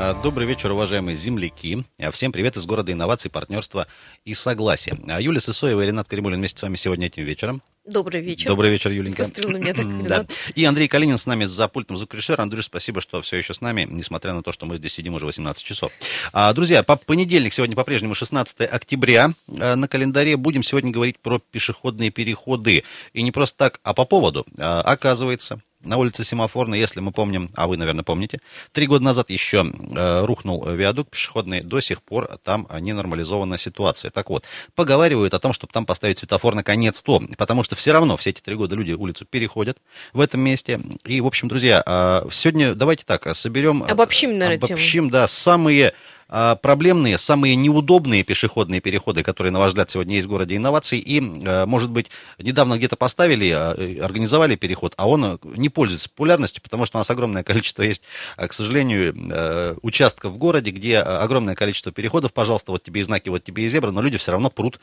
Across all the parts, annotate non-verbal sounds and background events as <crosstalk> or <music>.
А, Добрый вечер, уважаемые земляки. А, Всем привет из города инноваций, партнерства и согласия. А, Юлия Сысоева и Ренат Каримулин вместе с вами сегодня этим вечером. Добрый вечер. Добрый вечер, Юленька. На меня так, <laughs> Да. И Андрей Калинин с нами за пультом звукорежиссера. Андрюш, спасибо, что все еще с нами, несмотря на то, что мы здесь сидим уже 18 часов. А, Друзья, по понедельник, сегодня по-прежнему 16 октября а, на календаре. Будем сегодня говорить про пешеходные переходы. И не просто так, а по поводу. А, Оказывается, на улице Семафорной, если мы помним, а вы, наверное, помните, три года назад еще э, рухнул виадук пешеходный, до сих пор там э, ненормализованная ситуация. Так вот, поговаривают о том, чтобы там поставить светофор наконец-то, потому что все равно все эти три года люди улицу переходят в этом месте. И, в общем, друзья, э, сегодня давайте так, э, соберем... э, Обобщим, наверное, тему. Обобщим, да, самые проблемные, самые неудобные пешеходные переходы, которые, на ваш взгляд, сегодня есть в городе инноваций, и, э, может быть, недавно где-то поставили, э, организовали переход, а он э, не пользуется популярностью, потому что у нас огромное количество есть, к сожалению, участков в городе, где огромное количество переходов, пожалуйста, вот тебе и знаки, вот тебе и зебра, но люди все равно прут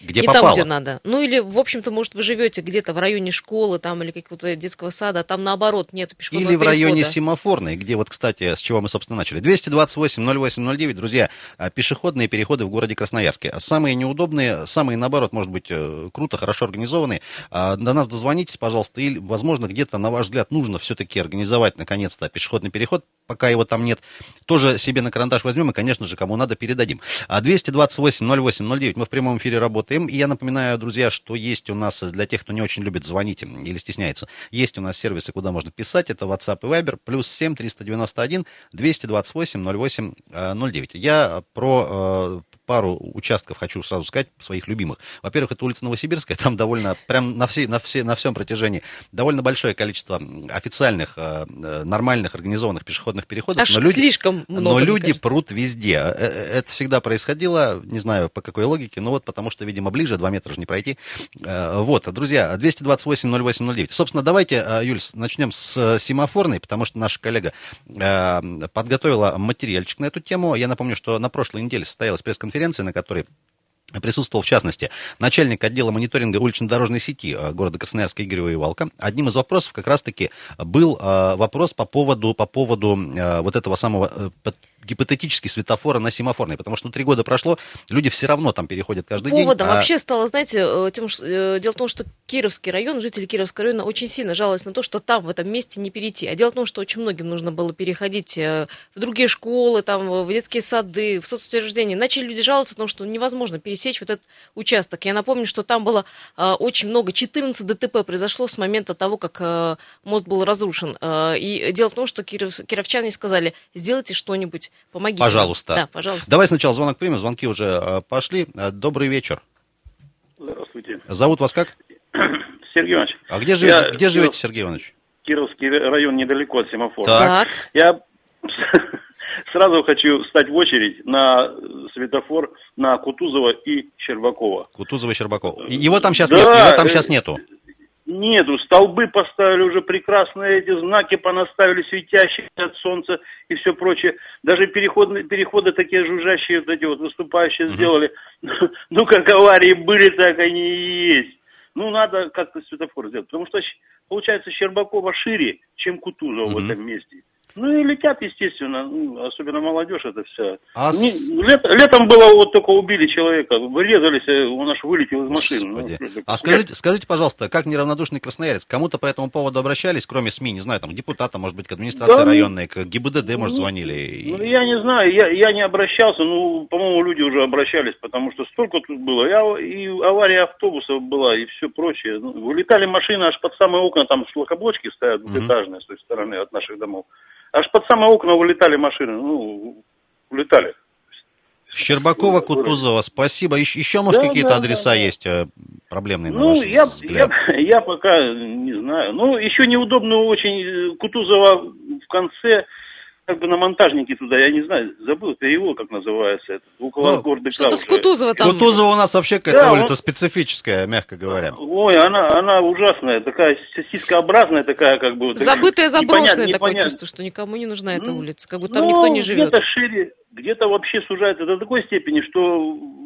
где не попало. там, где надо. Ну или, в общем-то, может, вы живете где-то в районе школы там или какого-то детского сада, а там наоборот нет пешеходного Или в районе перехода. семафорной, где вот, кстати, с чего мы, собственно, начали. 228-08-09, друзья, а, пешеходные переходы в городе Красноярске. А Самые неудобные, самые, наоборот, может быть, э, круто, хорошо организованные. А, До нас дозвонитесь, пожалуйста, или, возможно, где-то, на ваш взгляд, нужно все-таки организовать, наконец-то, пешеходный переход, пока его там нет. Тоже себе на карандаш возьмем и, конечно же, кому надо, передадим. А 228-08-09, мы в прямом эфире работаем. И я напоминаю, друзья, что есть у нас, для тех, кто не очень любит звонить или стесняется, есть у нас сервисы, куда можно писать. Это WhatsApp и Viber, плюс 7 391 228 08 э, 09. Я про э, пару участков хочу сразу сказать, своих любимых. Во-первых, это улица Новосибирская, <laughs> там довольно, прям на, всей, на, все, на всем протяжении довольно большое количество официальных, э, э, нормальных, организованных пешеходных переходов. Аж но люди, слишком много, но люди кажется. прут везде. Э, э, Это всегда происходило, не знаю по какой логике, но вот потому что, видимо, ближе, 2 метра же не пройти. Э, Вот, друзья, 228-08-09. Собственно, давайте, э, Юль, начнем с э, семафорной, потому что наша коллега подготовила материальчик на эту тему. Я напомню, что на прошлой неделе состоялась пресс-конференция, на которой Присутствовал, в частности, начальник отдела мониторинга улично-дорожной сети города Красноярска Игорь Ивалко. Одним из вопросов как раз-таки был вопрос по поводу, по поводу вот этого самого гипотетически светофора на семафорной, потому что ну, три года прошло, люди все равно там переходят каждый Поводом день. а- вообще стало, знаете, э, тем, что, э, дело в том, что Кировский район, жители Кировского района очень сильно жаловались на то, что там, в этом месте не перейти. А дело в том, что очень многим нужно было переходить э, в другие школы, там, в детские сады, в соцучреждения. Начали люди жаловаться, потому что невозможно пересечь вот этот участок. Я напомню, что там было э, очень много, 14 ДТП произошло с момента того, как э, мост был разрушен. Э, И дело в том, что киров- кировчане сказали, сделайте что-нибудь, помогите. нам». Пожалуйста. Да, пожалуйста. Давай сначала звонок примем, звонки уже э, пошли. Э, Добрый вечер. Здравствуйте. Зовут вас как? <clears throat> Сергей Иванович. А где живете, Я- где живете Сергей Иванович? Кировский район недалеко от семафора. Так. Так. Я <laughs> сразу хочу встать в очередь на светофор на Кутузова и Щербакова. Кутузова Щербакова. Его там сейчас Да, нет, его там э, сейчас нету. Нету, столбы поставили уже прекрасные, эти знаки понаставили, светящиеся от солнца и все прочее. Даже переходы, переходы такие жужжащие, вот эти вот выступающие сделали. <laughs> Ну, как аварии были, так они и есть. Ну, надо как-то светофор сделать, потому что, получается, Щербакова шире, чем Кутузова в этом месте. Ну и летят, естественно, ну, особенно молодежь это вся. А Не- с- лет- летом было вот только убили человека, вырезались, э, он аж вылетел из машины. Ну, Господи. что это? А скажите, скажите, пожалуйста, как неравнодушный красноярец, кому-то по этому поводу обращались, кроме СМИ, не знаю, там, к депутатам, может быть, к администрации Да, ну, районной, к ГИБДД, может, звонили? и- Ну, я не знаю, я, я не обращался, ну, по-моему, люди уже обращались, потому что столько тут было. Я, и авария автобусов была, и все прочее. Ну, вылетали машины аж под самые окна, там шлакоблочки стоят двухэтажные с той стороны от наших домов. Аж под самые окна вылетали машины, ну, улетали. Щербакова, Кутузова, спасибо. Еще, еще может, Да, какие-то да, адреса да, есть э, проблемные, на Ну, ваш я, взгляд? я, я пока не знаю. Ну, еще неудобно очень э, Кутузова в конце, как бы на монтажнике туда, я не знаю, забыл перевод, как называется это, около Ну, города Что-то с. Кутузова там. Кутузова у нас вообще какая-то Да, улица он- специфическая, мягко говоря. Ой, она, она ужасная, такая сосискообразная, такая как бы... вот такая Забытое, заброшенное непонят- такое чувство, что никому не нужна эта Ну, улица, как будто там ну, никто не живет. где-то шире, где-то вообще сужается до такой степени, что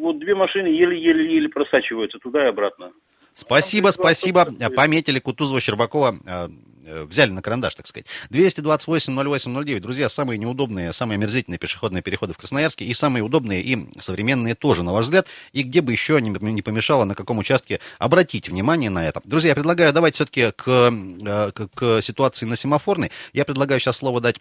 вот две машины еле-еле-еле просачиваются туда и обратно. Спасибо, спасибо. Пометили Кутузова, Щербакова. Э, взяли на карандаш, так сказать. 228-08-09. Друзья, самые неудобные, самые омерзительные пешеходные переходы в Красноярске и самые удобные и современные тоже, на ваш взгляд. И где бы еще не помешало, на каком участке обратить внимание на это. Друзья, я предлагаю давайте все-таки к, э, к, к ситуации на семафорной. Я предлагаю сейчас слово дать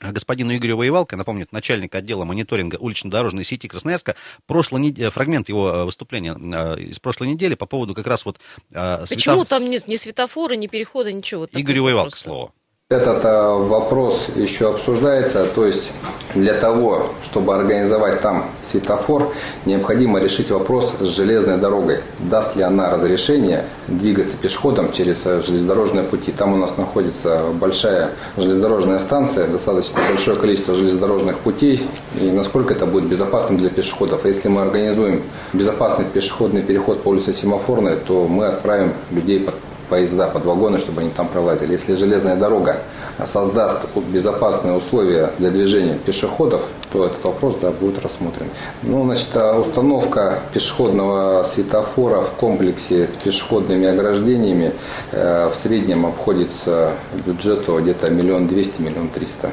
господину Игорю Воевалко, напомню, начальник отдела мониторинга улично-дорожной сети Красноярска, прошлый нед... Э, фрагмент его э, выступления э, из прошлой недели по поводу как раз вот... Почему света... там нет ни светофора, ни перехода, ничего? Игорю Воевалко слово. Этот э, вопрос еще обсуждается, то есть для того, чтобы организовать там светофор, необходимо решить вопрос с железной дорогой. Даст ли она разрешение двигаться пешеходом через э, железнодорожные пути. Там у нас находится большая железнодорожная станция, достаточно большое количество железнодорожных путей, и насколько это будет безопасным для пешеходов. А если мы организуем безопасный пешеходный переход по улице Семафорной, то мы отправим людей под поезда под вагоны, чтобы они там пролазили. Если железная дорога создаст безопасные условия для движения пешеходов, то этот вопрос да, будет рассмотрен. Ну, значит, а установка пешеходного светофора в комплексе с пешеходными ограждениями э, в среднем обходится бюджету где-то миллион двести, миллион триста.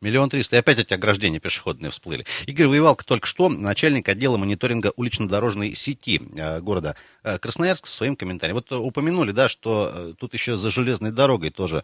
Миллион триста. И опять эти ограждения пешеходные всплыли. Игорь Воевалко только что, начальник отдела мониторинга улично-дорожной сети э, города э, Красноярск, своим комментарием. Вот упомянули, да, что э, тут еще за железной дорогой тоже,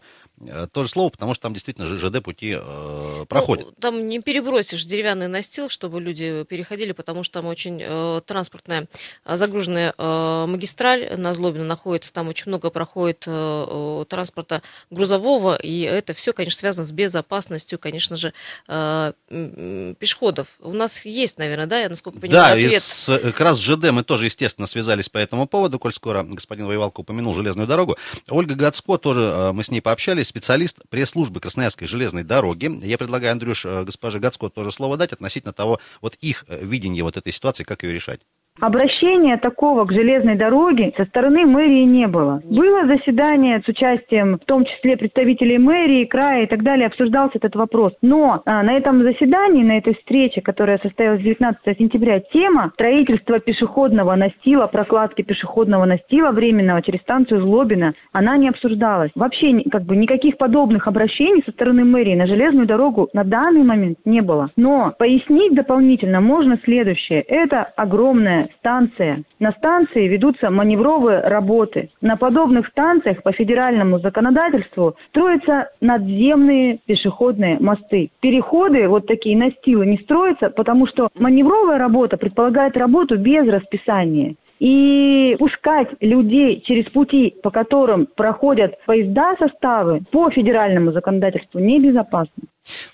тоже слово, потому что там действительно ЖД пути э, проходят. Ну, там не перебросишь деревянный настил, чтобы люди переходили, потому что там очень э, транспортная загруженная э, магистраль на Злобино находится, там очень много проходит э, транспорта грузового, и это все, конечно, связано с безопасностью, конечно, конечно же, э, пешеходов. У нас есть, наверное, да, я насколько понимаю, да, ответ. Да, с, э, как раз с ЖД мы тоже, естественно, связались по этому поводу, коль скоро господин Воевалко упомянул железную дорогу. Ольга Гацко, тоже э, мы с ней пообщались, специалист пресс-службы Красноярской железной дороги. Я предлагаю, Андрюш, госпоже Гацко тоже слово дать относительно того, вот их видение вот этой ситуации, как ее решать. Обращения такого к железной дороге со стороны мэрии не было. Было заседание с участием, в том числе представителей мэрии, края и так далее, обсуждался этот вопрос. Но а, на этом заседании, на этой встрече, которая состоялась 19 сентября, тема строительства пешеходного настила, прокладки пешеходного настила временного через станцию Злобина, она не обсуждалась. Вообще как бы никаких подобных обращений со стороны мэрии на железную дорогу на данный момент не было. Но пояснить дополнительно можно следующее. Это огромная станция. На станции ведутся маневровые работы. На подобных станциях по федеральному законодательству строятся надземные пешеходные мосты. Переходы, вот такие настилы, не строятся, потому что маневровая работа предполагает работу без расписания. И пускать людей через пути, по которым проходят поезда составы, по федеральному законодательству небезопасно.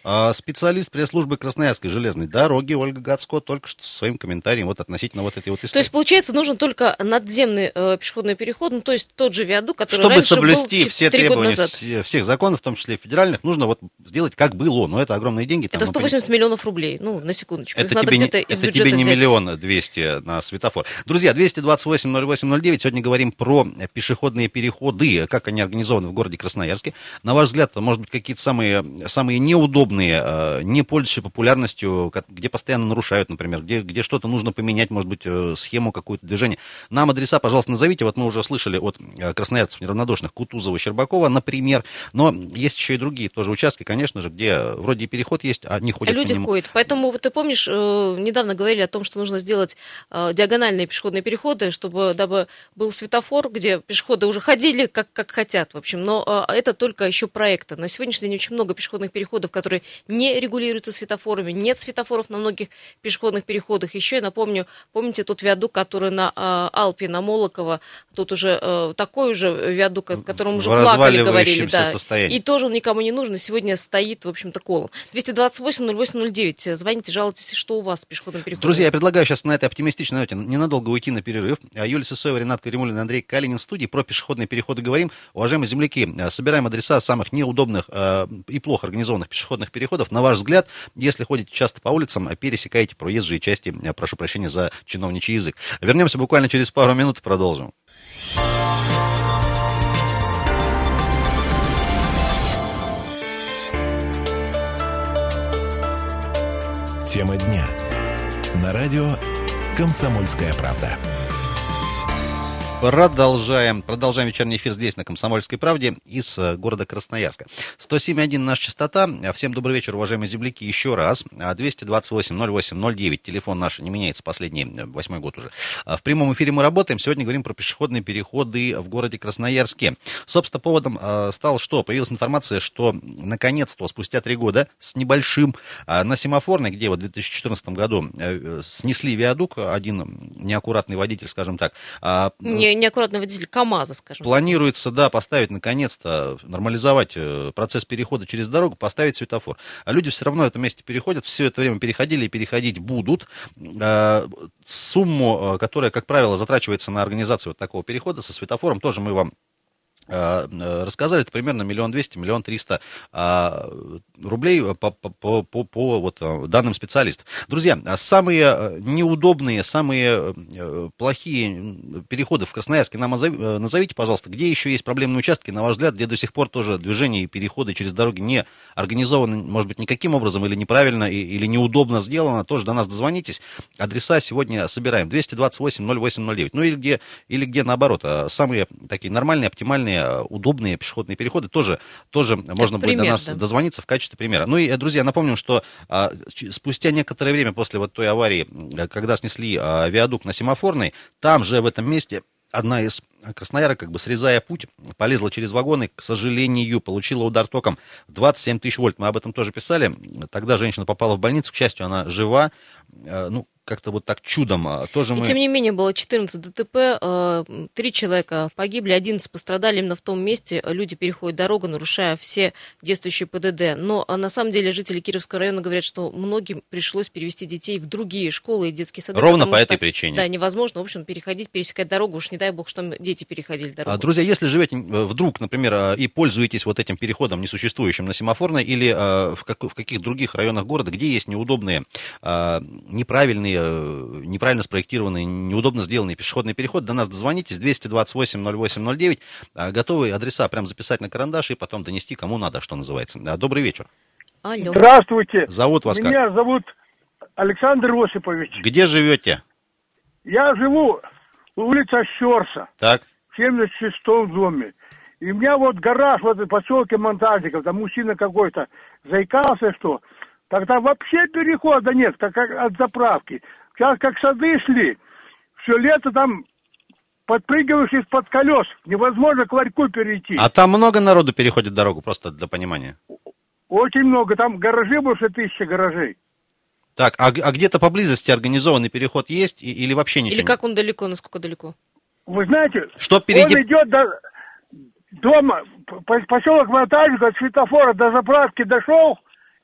А, специалист пресс-службы Красноярской железной дороги Ольга Гацко только что своим комментарием вот относительно вот этой вот истории. То есть, получается, нужен только надземный э, пешеходный переход, ну, то есть тот же виадук, который Чтобы раньше соблюсти был все требования всех законов, в том числе федеральных, нужно вот сделать как было, но это огромные деньги. Там, это 180 мы... миллионов рублей, ну, на секундочку. Это Их тебе, не, это тебе не миллион двести на светофор. Друзья, 228-08-08, сегодня говорим про пешеходные переходы, как они организованы в городе Красноярске. На ваш взгляд, может быть, какие-то самые, самые неудобные Э, не пользующиеся популярностью, где постоянно нарушают, например, где, где что-то нужно поменять, может быть, э, схему какую-то движения. Нам адреса, пожалуйста, назовите. Вот мы уже слышали от э, красноярцев неравнодушных Кутузова, Щербакова, например. Но есть еще и другие тоже участки, конечно же, где вроде и переход есть, а не ходят Люди по нему. ходят. Поэтому, вот ты помнишь, недавно говорили о том, что нужно сделать диагональные пешеходные переходы, чтобы дабы был светофор, где пешеходы уже ходили как, как хотят, в общем. Но это только еще проекты. На сегодняшний день очень много пешеходных переходов, которые не регулируется светофорами, нет светофоров на многих пешеходных переходах. Еще я напомню, помните тот виадук, который на э, Алпе, на Молоково, тут уже э, такой уже виадук, о котором уже плакали, говорили. Да. Состоянии. И тоже он никому не нужен, сегодня стоит, в общем-то, колом. 228-08-09, звоните, жалуйтесь, что у вас с пешеходным переходом. Друзья, я предлагаю сейчас на этой оптимистичной ноте ненадолго уйти на перерыв. А Юлия Сысоева, Ренат Каримулин, Андрей Калинин в студии. Про пешеходные переходы говорим. Уважаемые земляки, э, собираем адреса самых неудобных э, и плохо организованных пешеходных переходов. На ваш взгляд, если ходите часто по улицам, пересекаете проезжие части, э, прошу прощения за чиновничий язык. Вернемся буквально через пару минут и продолжим. Тема дня. На радио «Комсомольская правда». Продолжаем, продолжаем вечерний эфир здесь, на Комсомольской правде, из э, города Красноярска. 107.1 наша частота. Всем добрый вечер, уважаемые земляки, еще раз. 228-08-09, телефон наш не меняется последний, э, восьмой год уже. А в прямом эфире мы работаем, сегодня говорим про пешеходные переходы в городе Красноярске. Собственно, поводом э, стал что? Появилась информация, что наконец-то, спустя три года, с небольшим, на семафорной, где в 2014 году снесли виадук, один неаккуратный водитель, скажем так. А, не неаккуратный водитель КАМАЗа, скажем. Планируется, да, поставить наконец-то, нормализовать э, процесс перехода через дорогу, поставить светофор. А люди все равно в этом месте переходят, все это время переходили и переходить будут. Э, сумму, э, которая, как правило, затрачивается на организацию вот такого перехода со светофором, тоже мы вам рассказали, это примерно миллион двести, миллион триста а, рублей по, по, по, по вот, э, данным специалистов. Друзья, а самые э, неудобные, самые э, плохие переходы в Красноярске нам назовите, пожалуйста, где еще есть проблемные участки, на ваш взгляд, где до сих пор тоже движение и переходы через дороги не организованы, может быть, никаким образом или неправильно, или неудобно сделано, тоже до нас дозвонитесь. Адреса сегодня собираем. 228-08-09. Ну или где, или где наоборот, самые такие нормальные, оптимальные, удобные пешеходные переходы тоже, тоже можно пример, будет до нас да. дозвониться в качестве примера. Ну и, э, друзья, напомним, что а, спустя некоторое время после вот той аварии, э, когда снесли а, виадук на Семафорной, там же в этом месте одна из красноярок, как бы срезая путь, полезла через вагоны, к сожалению, получила удар током 27 тысяч вольт. Мы об этом тоже писали. Тогда женщина попала в больницу, к счастью, она жива. Э, ну, как-то вот так чудом а, тоже мы... И тем не менее было 14 ДТП, э, три человека погибли, 11 пострадали именно в том месте. Люди переходят дорогу, нарушая все действующие ПДД. Но а, на самом деле жители Кировского района говорят, что многим пришлось перевести детей в другие школы и детские сады. Ровно по что, этой причине. Да, невозможно, в общем, переходить, пересекать дорогу. Уж не дай бог, что дети переходили дорогу. Друзья, если живете э, вдруг, например, э, и пользуетесь вот этим переходом несуществующим на семафорной или в, как, в каких других районах города, где есть неудобные, неправильные Э, неправильно спроектированный, неудобно сделанный пешеходный переход, до нас дозвонитесь, 228-08-09, а, готовы адреса прям записать на карандаш и потом донести кому надо, что называется. Добрый вечер. Алло. Здравствуйте. Зовут вас Меня как? зовут Александр Осипович. Где живете? Я живу улица Щерса. Так. В 76-м доме. И у меня вот гараж в поселке Монтажников, там мужчина какой-то заикался, что тогда вообще перехода нет, как от заправки. Сейчас как сады шли, все лето там подпрыгиваешь из-под колес. Невозможно к ларьку перейти. А там много народу переходит дорогу, просто для понимания? Очень много. Там гаражи больше тысячи гаражей. Так, а, а где-то поблизости организованный переход есть и, или вообще ничего? Или как он далеко, насколько далеко? Вы знаете, что впереди... он идет до дома, поселок Монтажник, от светофора до заправки дошел,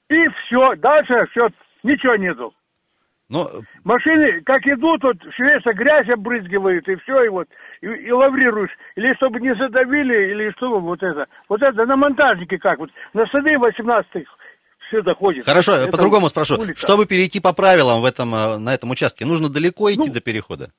и все, дальше все, ничего нету. Но... Машины, как идут, вот все грязь обрызгивают, и все, и вот, и, и лаврируешь. Или чтобы не задавили, или что вот это. Вот это на монтажнике как, вот на сады 18-х все доходит. Хорошо, это по-другому спрошу. Улица. Чтобы перейти по правилам в этом, э, на этом участке, нужно далеко идти ну, до перехода?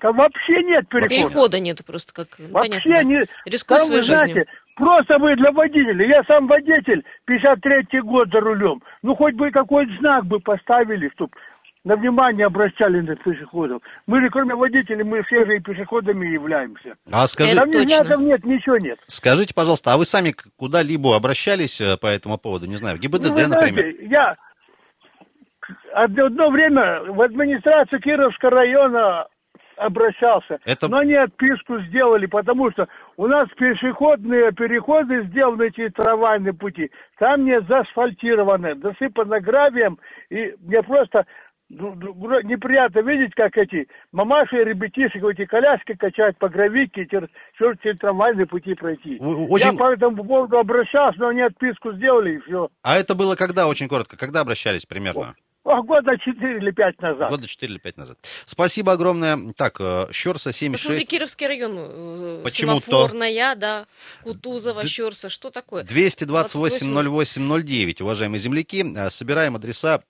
Там вообще нет перехода. Перехода нет просто, как ну, Вообще понятно. не... Рискуй там, своей вы жизнью. знаете, просто вы для водителя. Я сам водитель, 53-й год за рулем. Ну, хоть бы какой-то знак бы поставили, чтобы на внимание обращали на пешеходов. Мы же, кроме водителей, мы все же и пешеходами являемся. А скажи... Там ни знаков нет, ничего нет. Скажите, пожалуйста, а вы сами куда-либо обращались э, по этому поводу? Не знаю, в ГИБДД, ну, знаете, например? Я одно время в администрацию Кировского района обращался. Это... Но они отписку сделали, потому что у нас пешеходные переходы сделаны эти трамвайные пути. Там не заасфальтированы, засыпано гравием. И мне просто ну, ну, неприятно видеть, как эти мамаши и ребятишек эти коляски качают по гравике, через, через трамвайные пути пройти. Очень... Я по этому поводу обращался, но они отписку сделали и все. А это было когда, очень коротко, когда обращались примерно? Года 4 или 5 назад. Года 4 или 5 назад. Спасибо огромное. Так, э, Щерса 76. Посмотри, Кировский район, э, Почему-то... Семафорная, да, Кутузова, Д... Щерса, что такое? 228-08-09, уважаемые земляки. Э, собираем адреса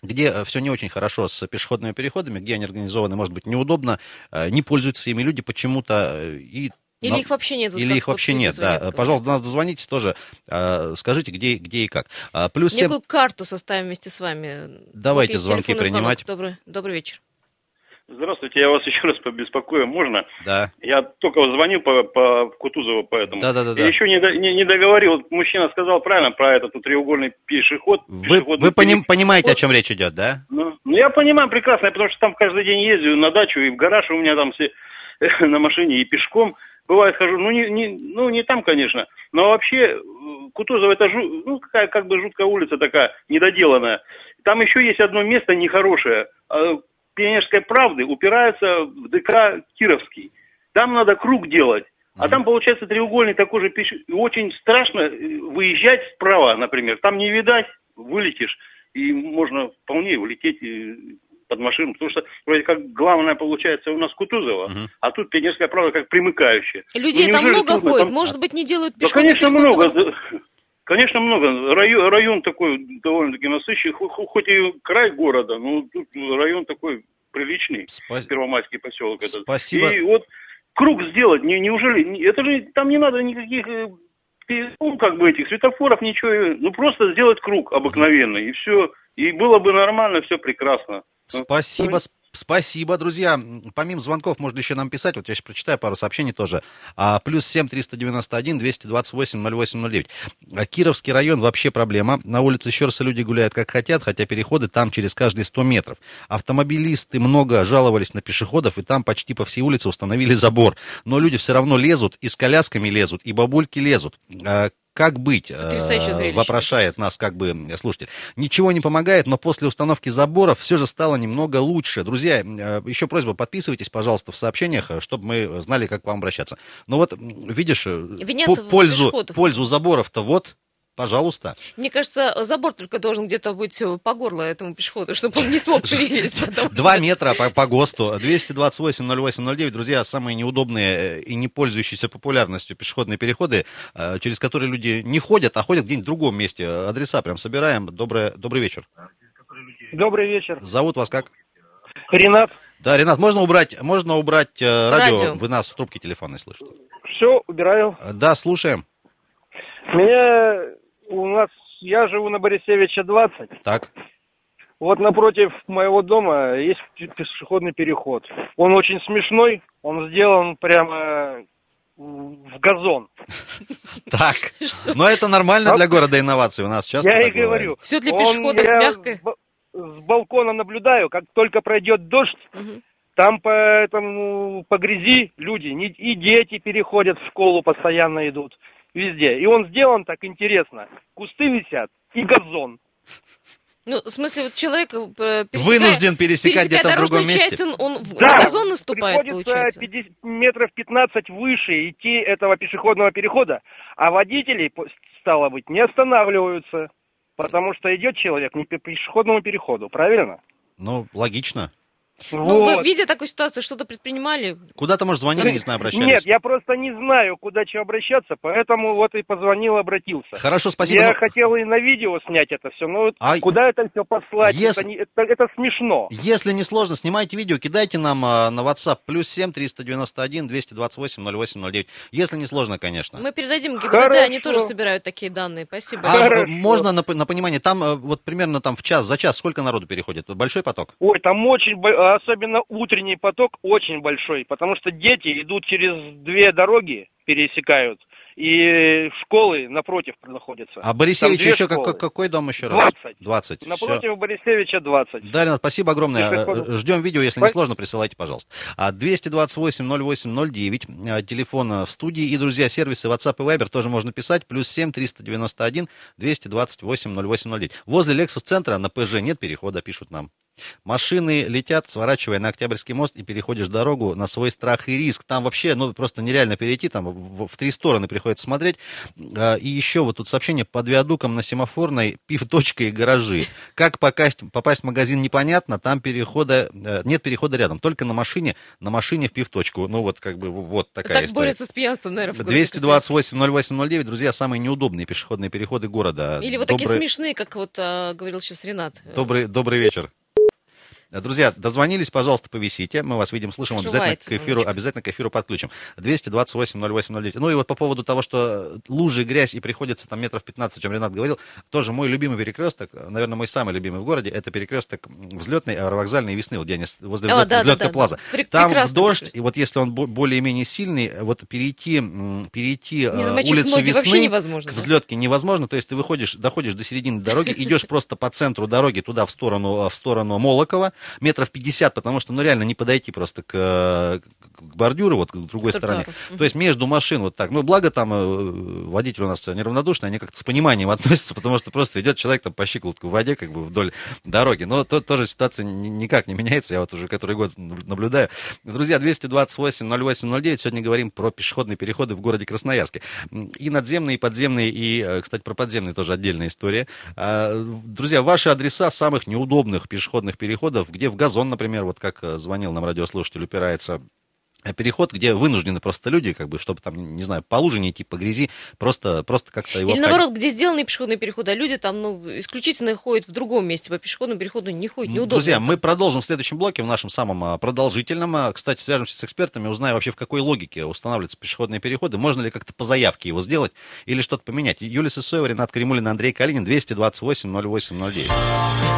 где все не очень хорошо с пешеходными переходами, где они организованы, может быть, неудобно, не пользуются ими люди почему-то, и или Но... их вообще нет? Или их вообще нет, да. Пожалуйста, до нас дозвонитесь тоже, э, скажите, где, где и как. А, плюс Некую 7... карту составим вместе с вами. Давайте вот звонки принимать. Добрый, добрый вечер. Здравствуйте, я вас <laughs> еще раз побеспокою, можно? Да. Я только звонил по, по Кутузову поэтому. Да, да, да. И еще не, до, не, не договорил, мужчина сказал правильно про этот треугольный пешеход. Вы, вы поним, понимаете, о чем речь идет, да? Ну, ну, я понимаю прекрасно, потому что там каждый день ездил на дачу и в гараж у меня там все <laughs> на машине и пешком. Бывает хожу, ну не, не, ну не там, конечно, но вообще Кутузов это жу, ну какая как бы жуткая улица такая, недоделанная. Там еще есть одно место нехорошее а пионерской правды упирается в ДК Кировский. Там надо круг делать. А там получается треугольный такой же пиш... Очень страшно э, выезжать справа, например. Там не видать, вылетишь. И можно вполне улететь э, под машину. Потому что вроде как главное получается у нас Кутузова, угу. а тут пионерская правда как примыкающая. Людей ну, там много ходит, там... может быть, не делают пешеходный Да, <laughs> конечно, много. Конечно, много. Район, район такой довольно-таки насыщенный, хоть и край города, но тут район такой приличный, Спа... Первомайский поселок этот. Спасибо. И вот круг сделать, не, неужели, это же там не надо никаких ну, как бы этих светофоров, ничего, ну просто сделать круг обыкновенный, и все, и было бы нормально, все прекрасно. Спасибо, ну, Спасибо, друзья. Помимо звонков можно еще нам писать. Вот я сейчас прочитаю пару сообщений тоже. А, плюс семь триста девяносто один двести двадцать восемь ноль восемь ноль девять. А, Кировский район вообще проблема. На улице еще раз люди гуляют как хотят, хотя переходы там через каждые сто метров. Автомобилисты много жаловались на пешеходов, и там почти по всей улице установили забор. Но люди все равно лезут, и с колясками лезут, и бабульки лезут. А, как быть? Э, вопрошает нас как бы слушатель. Ничего не помогает, но после установки заборов все же стало немного лучше. Друзья, э, еще просьба, подписывайтесь, пожалуйста, в сообщениях, э, чтобы мы знали, как к вам обращаться. Но вот, видишь, Винят пользу, пользу заборов-то вот Пожалуйста. Мне кажется, забор только должен где-то быть э, по горло этому пешеходу, чтобы он не смог <laughs> перелезть. Два метра по, по ГОСТу. 228-08-09. Друзья, самые неудобные э, и не пользующиеся популярностью пешеходные переходы, э, через которые люди не ходят, а ходят где-нибудь в другом месте. Адреса прям собираем. Добрый, добрый вечер. Добрый вечер. Зовут вас как? Ренат. Да, Ренат, можно убрать, можно убрать э, радио? радио? Вы нас в трубке телефонной слышите. Все, убираю. Да, слушаем. Меня у нас, я живу на Борисевича 20. Так. Вот напротив моего дома есть пешеходный переход. Он очень смешной, он сделан прямо в газон. <laughs> Так, <laughs> но это нормально для города инноваций, у нас часто Я и говорю. Все для пешеходов мягкое. С балкона наблюдаю, как только пройдет дождь, там по, этому, по грязи люди, и дети переходят в школу, постоянно идут везде. И он сделан так интересно. Кусты висят и газон. Ну, в смысле, вот человек э, пересекая, вынужден пересекать где-то в другом месте. Часть, он, он да, в газон наступает, получается. 50, метров 15 выше идти этого пешеходного перехода, а водители, стало быть, не останавливаются, потому что идет человек не по пешеходному переходу, правильно? Ну, логично. Ну, вот. вы, видя такую ситуацию, что-то предпринимали? Куда-то, может, звонили, не знаю, обращались? Нет, я просто не знаю, куда что обращаться, поэтому вот и позвонил, обратился. Хорошо, спасибо. Я но... хотел и на видео снять это все, но а... куда это все послать? Если... Это, не... это, это смешно. Если не сложно, снимайте видео, кидайте нам а, на WhatsApp плюс 7 391 228 08 09. Если не сложно, конечно. Мы передадим ГИБДД, Хорошо. они тоже собирают такие данные. Спасибо. А Хорошо. можно на, на понимание, там э, вот примерно там в час, за час сколько народу переходит? Большой поток? Ой, там очень, особенно утренний поток очень большой, потому что дети идут через две дороги, пересекают, и школы напротив находятся. А Борисевич еще как, какой дом еще раз? 20. 20. Напротив Все. Борисевича 20. Да, Ренат, спасибо огромное. Ждем видео, если не сложно, присылайте, пожалуйста. 228-08-09, а, телефон в студии. И, друзья, сервисы WhatsApp и Viber тоже можно писать. Плюс 7 391 228 08 09. Возле Lexus центра на ПЖ нет перехода, пишут нам. Машины летят, сворачивая на Октябрьский мост и переходишь дорогу на свой страх и риск. Там вообще, ну, просто нереально перейти, там в, в три стороны приходится смотреть. А, и еще вот тут сообщение под виадуком на семафорной пив-точка и гаражи. Как попасть, попасть в магазин непонятно, там перехода, э, нет перехода рядом, только на машине, на машине в пив-точку. Ну, вот как бы вот такая так история. борется с пьянством, наверное, в 228-08-09, друзья, самые неудобные пешеходные переходы города. Или вот Добрый... такие смешные, как вот а, говорил сейчас Ренат. Добрый, добрый вечер. Друзья, дозвонились, пожалуйста, повисите. Мы вас видим, слышим. Обязательно к эфиру, обязательно к эфиру подключим. 228 08 09. Ну и вот по поводу того, что лужи, грязь и приходится там метров 15, о чем Ренат говорил, тоже мой любимый перекресток, наверное, мой самый любимый в городе, это перекресток взлетный, аэровокзальный весны, где они возле взлет, да, взлетка да, плаза. Да, Там в дождь, и вот если он более-менее сильный, вот перейти, перейти э, улицу весны невозможно, к взлетке да? невозможно, то есть ты выходишь, доходишь до середины дороги, идешь просто по центру дороги туда в сторону, в сторону Молокова, метров 50, потому что, ну, реально не подойти просто к, к бордюру, вот к другой стороне. То есть между машин вот так. Ну, благо там э, водитель у нас неравнодушный, они как-то с пониманием <laughs> относятся, потому что просто идет человек там по щиколотку в воде, как бы вдоль дороги. Но то, тоже ситуация никак не меняется, я вот уже который год наблюдаю. Друзя, 228 08 09, сегодня говорим про пешеходные переходы в городе Красноярске. И надземные, и подземные, и, э, кстати, про подземные тоже отдельная история. А, друзья, ваши адреса самых неудобных пешеходных переходов, где в газон, например, вот как э, звонил нам радиослушатель, упирается Э, переход, где вынуждены просто люди, как бы, чтобы там, не знаю, по луже не идти, по грязи, просто, просто как-то его... Или наоборот, где сделаны пешеходные переходы, а люди там, ну, исключительно ходят в другом месте, по пешеходному переходу не ходят, неудобно. Друзья, мы продолжим в следующем блоке, в нашем самом а, продолжительном. А, кстати, свяжемся с экспертами, узнаем вообще, в какой логике устанавливаются пешеходные переходы, можно ли как-то по заявке его сделать или что-то поменять. Юлия Сысоева, Ренат Каримулин, Андрей Калинин, 228 08 09.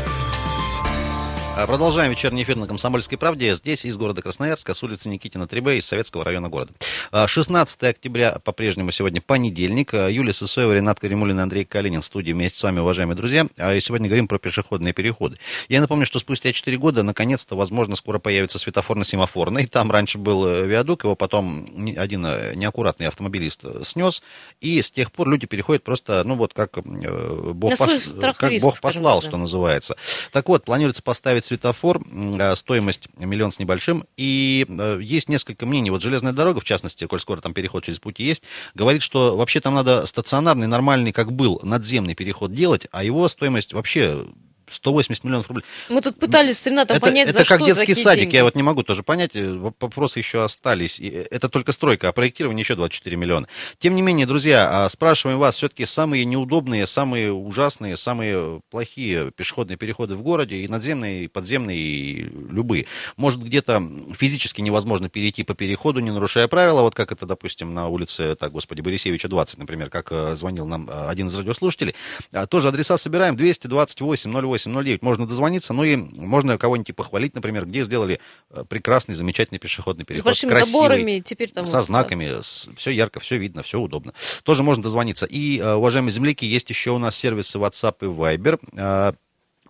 А, продолжаем вечерний эфир на «Комсомольской правде». Здесь из города Красноярска, с улицы Никитина 3Б, из Советского района города. 16 а, октября, по-прежнему сегодня понедельник. А, Юлия Сысоева, Ренат Каримулин и Андрей Калинин в студии вместе с вами, уважаемые друзья. И сегодня говорим про пешеходные переходы. Я напомню, что спустя 4 года, наконец-то, возможно, скоро появится светофорно-семафорный. Там раньше был э, виадук, его потом один э, неаккуратный автомобилист э, снес. И с тех пор люди переходят просто, ну вот, как Бог, пош... как риск, Бог послал, да. что называется. Так вот, планируется поставить ставит светофор, а, стоимость миллион с небольшим, и э, есть несколько мнений. Вот железная дорога, в частности, коль скоро там переход через пути есть, говорит, что вообще там надо стационарный, нормальный, как был, надземный переход делать, а его стоимость вообще 180 миллионов рублей. Мы тут пытались с Ренатом это, понять, это за как что, детский садик, деньги. я вот не могу тоже понять, э, вопросы еще остались. Э, это только стройка, а проектирование еще 24 миллиона. Тем не менее, друзья, а, спрашиваем вас, все-таки самые неудобные, самые ужасные, самые плохие пешеходные переходы в городе, и надземные, и подземные, и любые. Может, где-то физически невозможно перейти по переходу, не нарушая правила, вот как это, допустим, на улице, так, господи, Борисевича 20, например, как э, звонил нам один из радиослушателей. А, тоже адреса собираем, 228 08 09, можно дозвониться ну и можно кого-нибудь похвалить, например, где сделали э, прекрасный, замечательный пешеходный переход. С большими красивый, заборами, теперь там... Со знаками, да. с, все ярко, все видно, все удобно. Тоже можно дозвониться. И, э, уважаемые земляки, есть еще у нас сервисы WhatsApp и Viber.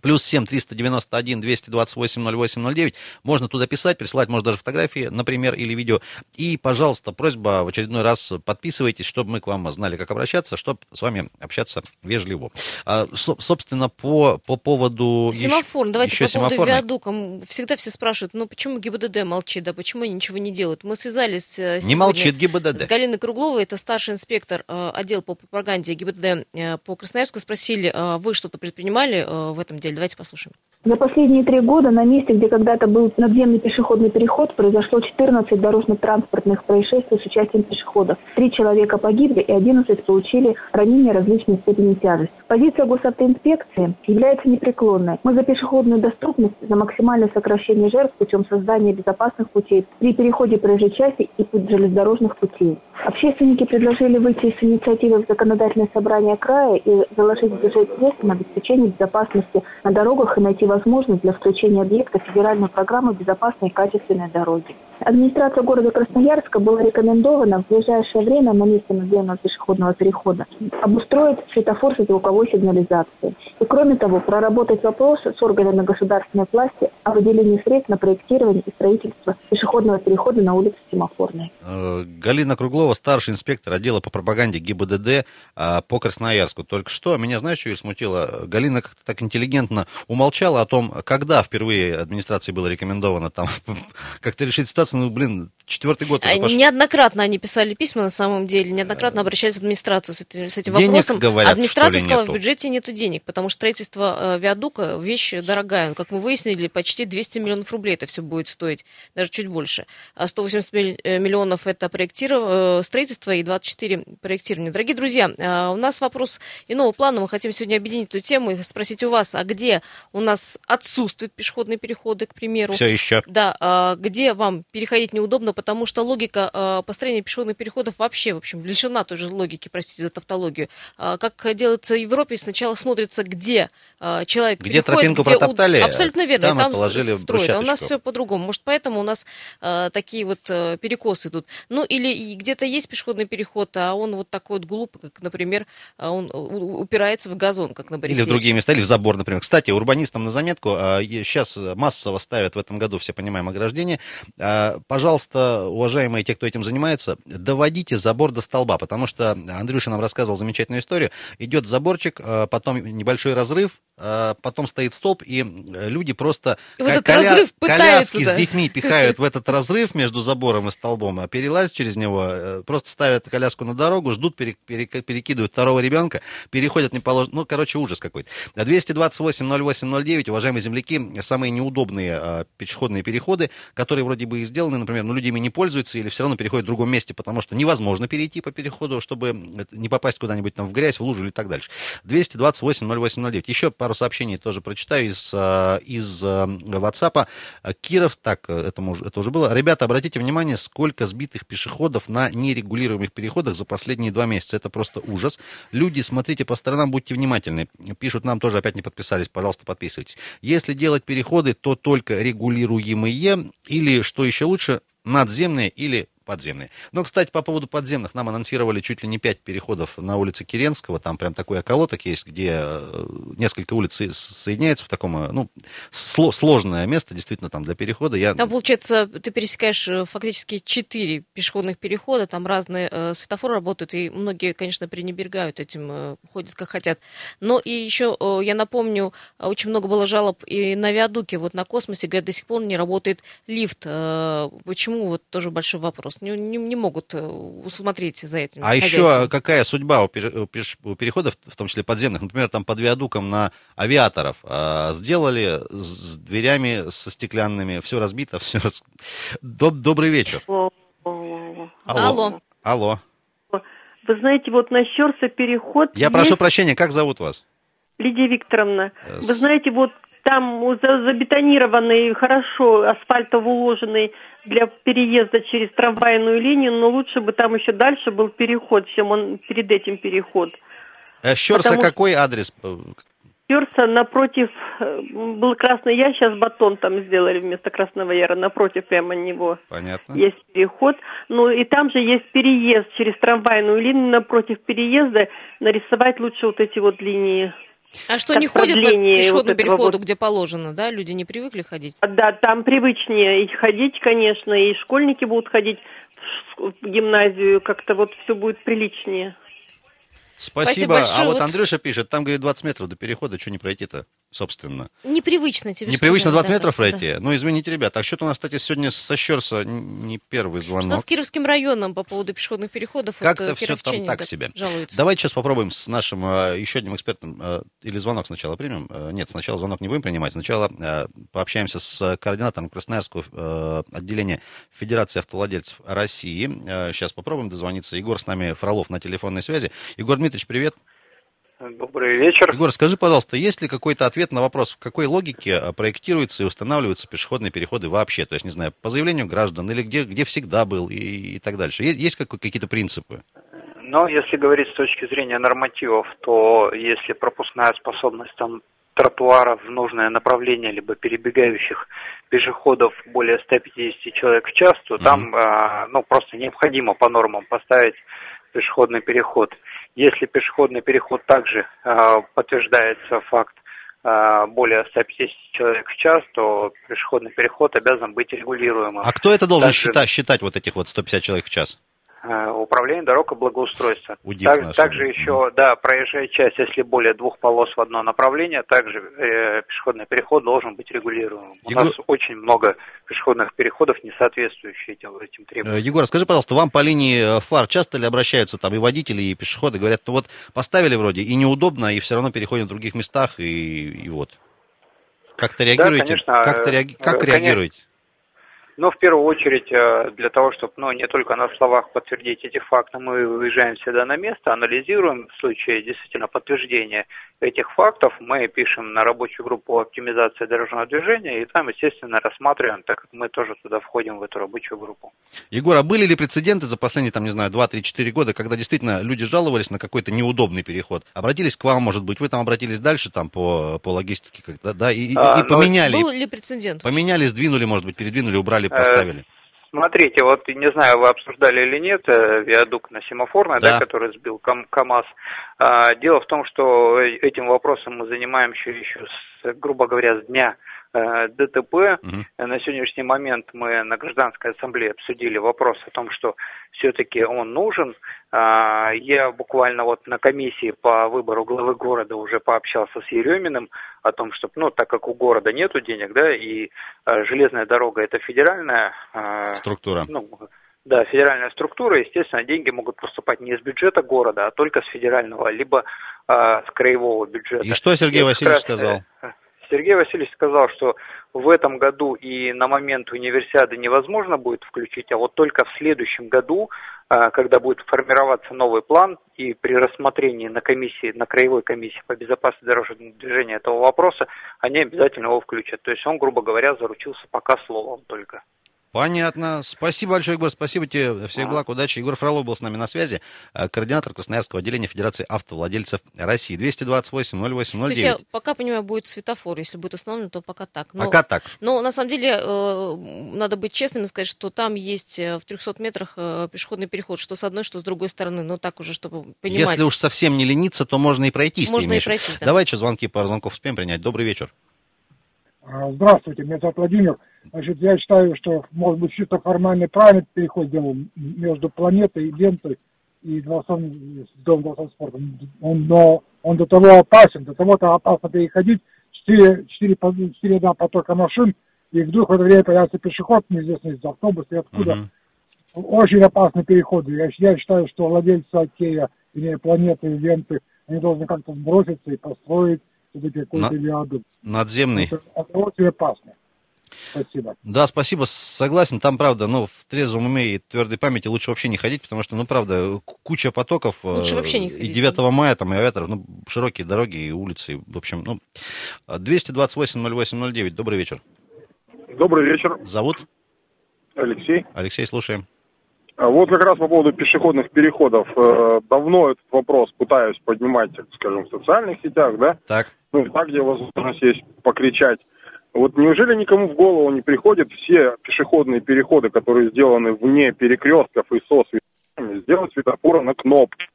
Плюс 7 391 228 08 09. Можно туда писать, присылать, может, даже фотографии, например, или видео. И, пожалуйста, просьба в очередной раз подписывайтесь, чтобы мы к вам знали, как обращаться, чтобы с вами общаться вежливо. А, со, собственно, по, по поводу... Семафор, еще, давайте еще по поводу виадука. Всегда все спрашивают, ну почему ГИБДД молчит, да почему они ничего не делают? Мы связались э, не молчит ГИБДД. с Галиной Кругловой, это старший инспектор э, отдела по пропаганде ГИБДД э, по Красноярску. Спросили, вы что-то предпринимали в этом деле? Давайте послушаем. За последние три года на месте, где когда-то был надземный пешеходный переход, произошло 14 дорожно-транспортных происшествий с участием пешеходов. Три человека погибли и 11 получили ранения различной степени тяжести. Позиция госавтоинспекции является непреклонной. Мы за пешеходную доступность, за максимальное сокращение жертв путем создания безопасных путей при переходе проезжей части и железнодорожных путей. Общественники предложили выйти с инициативой в законодательное собрание края и заложить бюджет средства на обеспечение безопасности на дорогах и найти возможность для включения объекта федеральной программы безопасной и качественной дороги. Администрация города Красноярска была рекомендована в ближайшее время на месте наземного пешеходного перехода обустроить светофор со звуковой сигнализацией. И кроме того, проработать вопрос с органами государственной власти о выделении средств на проектирование и строительство пешеходного перехода на улице Семафорной. Э, Галина Круглова, старший инспектор отдела по пропаганде ГИБДД а, по Красноярску. Только что меня, знаешь, что смутило? Галина как-то так интеллигентно умолчала о том, когда впервые администрации было рекомендовано там <laughs> как-то решить ситуацию вопросы, ну, блин, четвертый год. А, неоднократно они писали письма, на самом деле, неоднократно обращались в администрацию с этим, с этим денег, вопросом. Говорят, Администрация сказала, нету? в бюджете нету денег, потому что строительство э, виадука вещь дорогая. Как мы выяснили, почти 200 миллионов рублей это все будет стоить, даже чуть больше. 180 э, миллионов это проектирование, э, строительство и 24 проектирование. Дорогие друзья, у нас вопрос иного плана. Мы хотим сегодня объединить эту тему и спросить у вас, а где у нас отсутствуют пешеходные переходы, к примеру? Все еще. Да, а где вам переходить неудобно, потому что логика э, построения пешеходных переходов вообще, в общем, лишена той же логики, простите за тавтологию. Э, как делается в Европе, сначала смотрится, где э, человек где переходит, тропинку где протоптали, абсолютно верно, там, и там положили строят. А у нас все по-другому. Может, поэтому у нас такие вот перекосы идут. Ну, или где-то есть пешеходный переход, а он вот такой вот глупый, как, например, он у- упирается в газон, как на Или Борисевиче. в другие места, или в забор, например. Кстати, урбанистам на заметку, сейчас массово ставят в этом году, все понимаем, ограждение. Пожалуйста, уважаемые те, кто этим занимается, доводите забор до столба, потому что Андрюша нам рассказывал замечательную историю. Идет заборчик, а, потом небольшой разрыв, потом стоит столб, и э, люди просто И в этот разрыв пытаются, коляски да. с детьми пихают в этот разрыв между забором и столбом, а перелазят через него, э, просто ставят коляску на дорогу, ждут, пере- пере- перекидывают второго ребенка, переходят не положено. Ну, короче, ужас какой-то. 228-08-09, уважаемые земляки, самые неудобные э, пешеходные переходы, которые вроде бы и сделаны, например, но люди ими не пользуются или все равно переходят в другом месте, потому что невозможно перейти по переходу, чтобы не попасть куда-нибудь там в грязь, в лужу или так дальше. 228-08-09. Еще пару сообщений тоже прочитаю из, э, из э, WhatsApp. Киров, так, э, это, мож- это уже было. Ребята, обратите внимание, сколько сбитых пешеходов на нерегулируемых переходах за последние два месяца. Это просто ужас. Люди, смотрите по сторонам, будьте внимательны. Пишут нам тоже, опять не подписались, пожалуйста, подписывайтесь. Если делать переходы, то только регулируемые или, что еще лучше, надземные или подземные. Но, кстати, по поводу подземных, нам анонсировали чуть ли не пять переходов на улице Керенского. Там прям такой околоток есть, где э, несколько улиц со- соединяются в таком, э, ну, сло- сложное место, действительно, там для перехода. Я... Там, получается, ты пересекаешь э, фактически четыре пешеходных перехода, там разные э, светофоры работают, и многие, конечно, пренебрегают этим, э, ходят как хотят. Но и еще, э, я напомню, очень много было жалоб и на Виадуке, вот на космосе, говорят, до сих пор не работает лифт. Э, Почему? Вот тоже большой вопрос. Не, не, не могут э, усмотреть за этим. А еще какая судьба у, переходов, в том числе подземных, например, там под виадуком на авиаторов а, сделали с дверями со стеклянными, все разбито, <laughs> все раз... Доб- добрый вечер. Алло. Алло. Вы знаете, вот на Щерса переход... Я есть прошу прощения, как зовут вас? Лидия Викторовна, Э, вы знаете, вот там забетонированный, хорошо асфальтово уложенный для переезда через трамвайную линию, но лучше бы там еще дальше был переход, чем он перед этим переход. Э, Щерса, Потому какой адрес? Щерса напротив, э, был Красный Яр, сейчас батон там сделали вместо Красного Яра, напротив прямо него. Понятно. Есть переход. Ну и там же есть переезд через трамвайную линию. Напротив переезда нарисовать лучше вот эти вот линии. А что, не ходят по пешеходному вот переходу, вот. где положено, да? Люди не привыкли ходить? Да, там привычнее и ходить, конечно, и школьники будут ходить в гимназию, как-то вот все будет приличнее. Спасибо. большое. А вот Вот- Андрюша пишет, там, говорит, 20 метров до перехода, что не пройти-то, собственно? Непривычно тебе Непривычно сказали, 20 да, метров да, да. пройти? Ну, извините, ребята. А что-то у нас, кстати, сегодня со Щерса не первый звонок. Что с Кировским районом по поводу пешеходных переходов? Вот, Как-то э, все там так себе. Жалуются. Давайте сейчас попробуем с нашим э, еще одним экспертом. э, или звонок сначала примем? Э, нет, сначала звонок не будем принимать. Сначала э, пообщаемся с координатором Красноярского э, отделения Федерации автовладельцев России. Э, сейчас попробуем дозвониться. Егор с нами, Фролов, на телефонной связи. Егор Дмитриевич, привет. Добрый вечер. Егор, скажи, пожалуйста, есть ли какой-то ответ на вопрос, в какой логике э, проектируются и устанавливаются пешеходные переходы вообще? То есть, не знаю, по заявлению граждан или где, где всегда был и, и так дальше. Есть, есть какие-то принципы? Но если говорить с точки зрения нормативов, то если пропускная способность там тротуара в нужное направление, либо перебегающих пешеходов более 150 человек в час, то там а, ну, просто необходимо по нормам поставить пешеходный переход. Если пешеходный переход также а, подтверждается факт а, более 150 человек в час, то пешеходный переход обязан быть регулируемым. А кто это должен Также- считать, считать вот этих вот 150 человек в час? Э, управления дорог и благоустройства. Так, также еще, да, проезжая часть, если более двух полос в одно направление, также э, пешеходный переход должен быть регулируем. Егор... У нас очень много пешеходных переходов, не соответствующих этим, этим требованиям. Егор, скажи, пожалуйста, вам по линии фар часто ли обращаются там и водители, и пешеходы, говорят, ну вот поставили вроде и неудобно, и все равно переходим в других местах, и, и вот. Как-то реагируете? Да, конечно. Как, реаги... как конечно. реагируете? Но в первую очередь э, для того, чтобы ну, не только на словах подтвердить эти факты, мы выезжаем всегда на место, анализируем в случае действительно подтверждения этих фактов, мы пишем на рабочую группу оптимизации дорожного движения и там, естественно, рассматриваем, так как мы тоже туда входим в эту рабочую группу. Егор, а были ли прецеденты за последние, там, не знаю, 2-3-4 года, когда действительно люди жаловались на какой-то неудобный переход? Обратились к вам, может быть, вы там обратились дальше там по, по логистике, когда, да, и, а, и ну, поменяли? Был ли прецедент? Поменяли, сдвинули, может быть, передвинули, убрали поставили? Э, смотрите, вот не знаю, вы обсуждали или нет, э, виадук на семафорной, да. да, который сбил Кам КАМАЗ. А, дело в том, что этим вопросом мы занимаемся еще, с, грубо говоря, с дня Э, ДТП. Угу. На сегодняшний момент мы на гражданской ассамблее обсудили вопрос о том, что все-таки он нужен. А, я буквально вот на комиссии по выбору главы города уже пообщался с Ереминым о том, что, ну, так как у города нету денег, да, и э, железная дорога это федеральная структура. Ну, да, федеральная структура, естественно, деньги могут поступать не из бюджета города, а только с федерального, либо а, с краевого бюджета. И что Сергей Васильевич сказал? Сергей Васильевич сказал, что в этом году и на момент универсиады невозможно будет включить, а вот только в следующем году, а, когда будет формироваться новый план, и при рассмотрении на комиссии, на краевой комиссии по безопасности дорожного движения этого вопроса, они обязательно его включат. То есть он, грубо говоря, заручился пока словом только. Понятно. Спасибо большое, Егор. Спасибо тебе. Всех благ, удачи. Егор Фролов был с нами на связи. Э, координатор Красноярского отделения Федерации автовладельцев России. 228-08-09. То есть, я пока понимаю, будет светофор. Если будет установлен, то пока так. Но, пока так. Но на самом деле э, надо быть честным и сказать, что там есть э, в 300 метрах пешеходный переход, что с одной, что с другой стороны. Но так уже, чтобы понимать. Если уж совсем не лениться, то можно и пройтись. Можно и пройти, да. Давайте звонки, пару звонков успеем принять. Добрый вечер. А, здравствуйте, меня зовут Владимир. Значит, я считаю, что, может быть, чисто формальный правильный переход делал между планетой и лентой и дворцом, с домом дворцом спорта. Он, но он до того опасен, до того-то опасно переходить. Четыре, четыре, четыре да, потока машин, и вдруг в это время появится пешеход, неизвестно из автобуса и откуда. Uh-huh. Очень опасный переход. Я, я считаю, что владельцы Окея, или планеты, и ленты, они должны как-то сброситься и построить все-таки какой-то На... виадук. Надземный. Это, это очень опасно. Спасибо. Да, спасибо, согласен. Там, правда, ну, в трезвом уме и твердой памяти лучше вообще не ходить, потому что, ну, правда, куча потоков. Лучше вообще не ходить. И 9 мая там и авиаторов, ну, широкие дороги и улицы, в общем, ну, 228-08-09, добрый вечер. Добрый вечер. Зовут? Алексей. Алексей, слушаем. А вот как раз по поводу пешеходных переходов. Э, давно этот вопрос пытаюсь поднимать, скажем, в социальных сетях, да? Так. Ну, так, где возможность есть покричать. Вот неужели никому в голову не приходит все пешеходные переходы, которые сделаны вне перекрестков и со светофорами, сделать светофоры на кнопки?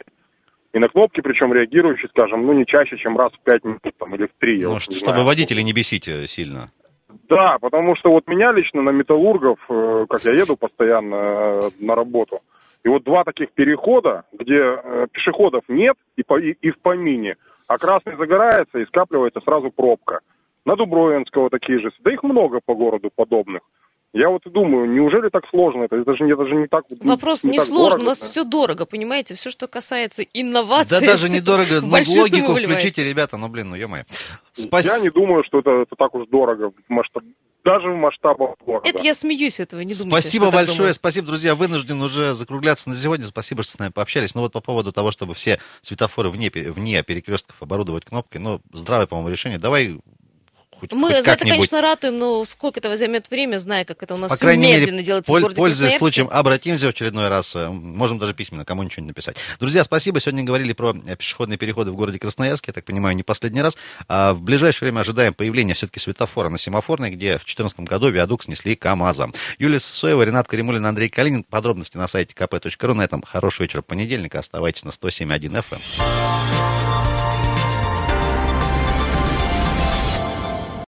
И на кнопки, причем реагирующие, скажем, ну не чаще, чем раз в пять минут там, или в три. Ну, что, чтобы водителей не бесить э, сильно. Да, потому что вот меня лично на металлургов, э, как я еду постоянно э, на работу, и вот два таких перехода, где пешеходов нет и, по, и, и в помине, а красный загорается и скапливается сразу пробка на Дубровинского такие же. Да их много по городу подобных. Я вот и думаю, неужели так сложно? Это, это, же, это же не так Вопрос не, не сложно, дорого, у нас да? все дорого, понимаете? Все, что касается инноваций. Да даже недорого, ну, логику включите, ребята, ну блин, ну ё Спас... Я не думаю, что это, это так уж дорого масштаб... даже в масштабах города. Это я смеюсь этого, не думайте. Спасибо большое, спасибо, друзья. Вынужден уже закругляться на сегодня. Спасибо, что с нами пообщались. Ну вот по поводу того, чтобы все светофоры вне, вне перекрестков оборудовать кнопкой, ну, здравое, по-моему, решение. Давай Хоть, Мы хоть за это, конечно, ратуем, но сколько это займет время, зная, как это у нас По все медленно мере, делается поль, в городе Пользуясь случаем, обратимся в очередной раз. Э, можем даже письменно кому нибудь написать. Друзья, спасибо. Сегодня говорили про э, пешеходные переходы в городе Красноярске. Я так понимаю, не последний раз. А в ближайшее время ожидаем появления все-таки светофора на семафорной, где в 2014 году виадук снесли КАМАЗом. Юлия Соева, Ренат Каримулин, Андрей Калинин. Подробности на сайте kp.ru. На этом хорошего вечера понедельника. Оставайтесь на 107.1 FM.